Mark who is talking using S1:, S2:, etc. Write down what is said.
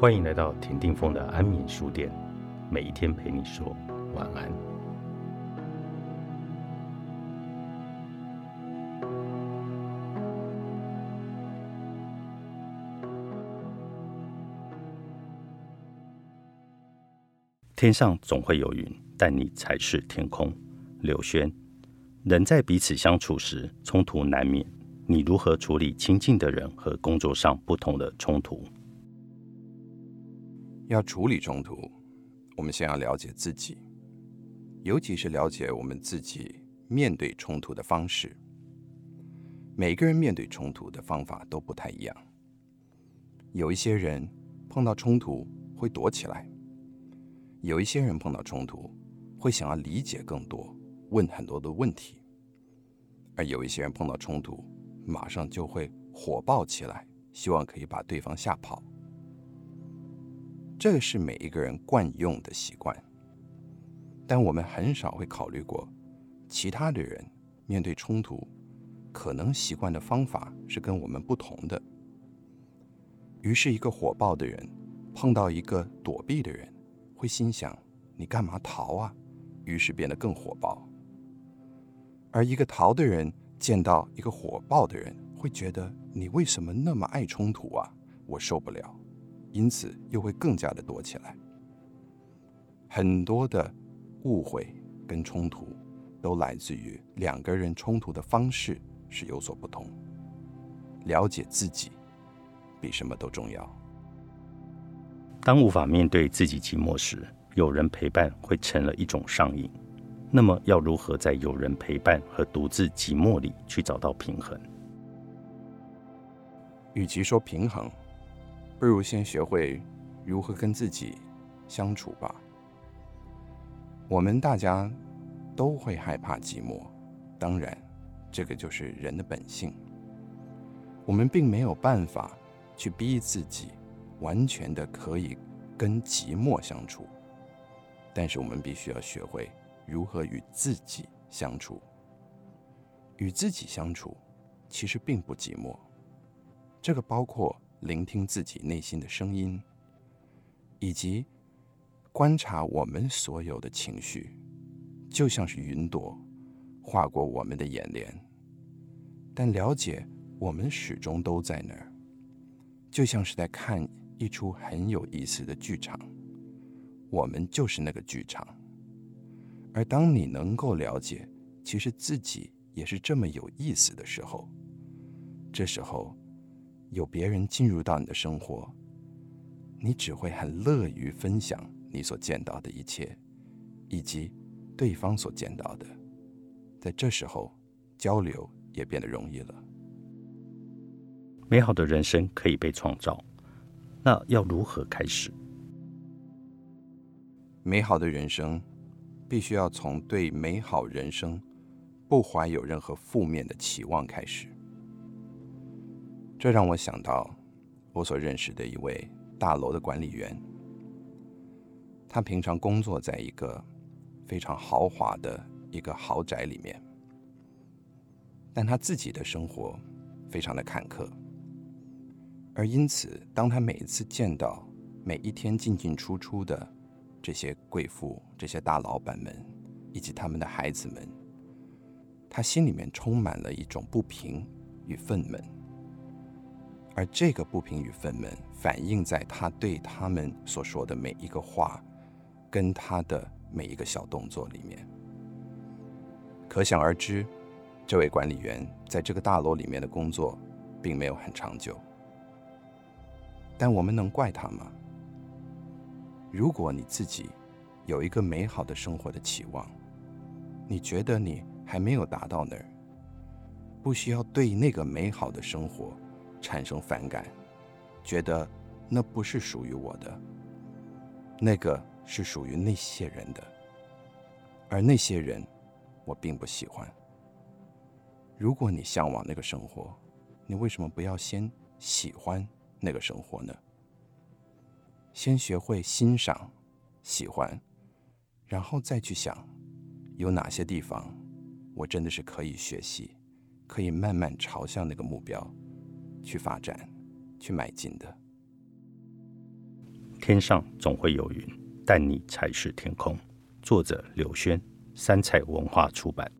S1: 欢迎来到田定峰的安眠书店，每一天陪你说晚安。天上总会有云，但你才是天空。柳轩，人在彼此相处时，冲突难免。你如何处理亲近的人和工作上不同的冲突？
S2: 要处理冲突，我们先要了解自己，尤其是了解我们自己面对冲突的方式。每个人面对冲突的方法都不太一样。有一些人碰到冲突会躲起来。有一些人碰到冲突，会想要理解更多，问很多的问题；而有一些人碰到冲突，马上就会火爆起来，希望可以把对方吓跑。这是每一个人惯用的习惯，但我们很少会考虑过，其他的人面对冲突，可能习惯的方法是跟我们不同的。于是，一个火爆的人碰到一个躲避的人。会心想：“你干嘛逃啊？”于是变得更火爆。而一个逃的人见到一个火爆的人，会觉得：“你为什么那么爱冲突啊？我受不了。”因此又会更加的多起来。很多的误会跟冲突，都来自于两个人冲突的方式是有所不同。了解自己，比什么都重要。
S1: 当无法面对自己寂寞时，有人陪伴会成了一种上瘾。那么，要如何在有人陪伴和独自寂寞里去找到平衡？
S2: 与其说平衡，不如先学会如何跟自己相处吧。我们大家都会害怕寂寞，当然，这个就是人的本性。我们并没有办法去逼自己。完全的可以跟寂寞相处，但是我们必须要学会如何与自己相处。与自己相处，其实并不寂寞。这个包括聆听自己内心的声音，以及观察我们所有的情绪，就像是云朵划过我们的眼帘，但了解我们始终都在那儿，就像是在看。一出很有意思的剧场，我们就是那个剧场。而当你能够了解，其实自己也是这么有意思的时候，这时候有别人进入到你的生活，你只会很乐于分享你所见到的一切，以及对方所见到的。在这时候，交流也变得容易了。
S1: 美好的人生可以被创造。那要如何开始？
S2: 美好的人生，必须要从对美好人生不怀有任何负面的期望开始。这让我想到我所认识的一位大楼的管理员。他平常工作在一个非常豪华的一个豪宅里面，但他自己的生活非常的坎坷。而因此，当他每一次见到每一天进进出出的这些贵妇、这些大老板们以及他们的孩子们，他心里面充满了一种不平与愤懑。而这个不平与愤懑，反映在他对他们所说的每一个话，跟他的每一个小动作里面。可想而知，这位管理员在这个大楼里面的工作，并没有很长久。但我们能怪他吗？如果你自己有一个美好的生活的期望，你觉得你还没有达到那儿，不需要对那个美好的生活产生反感，觉得那不是属于我的，那个是属于那些人的，而那些人我并不喜欢。如果你向往那个生活，你为什么不要先喜欢？那个生活呢？先学会欣赏、喜欢，然后再去想，有哪些地方我真的是可以学习，可以慢慢朝向那个目标去发展、去迈进的。
S1: 天上总会有云，但你才是天空。作者：刘轩，三彩文化出版。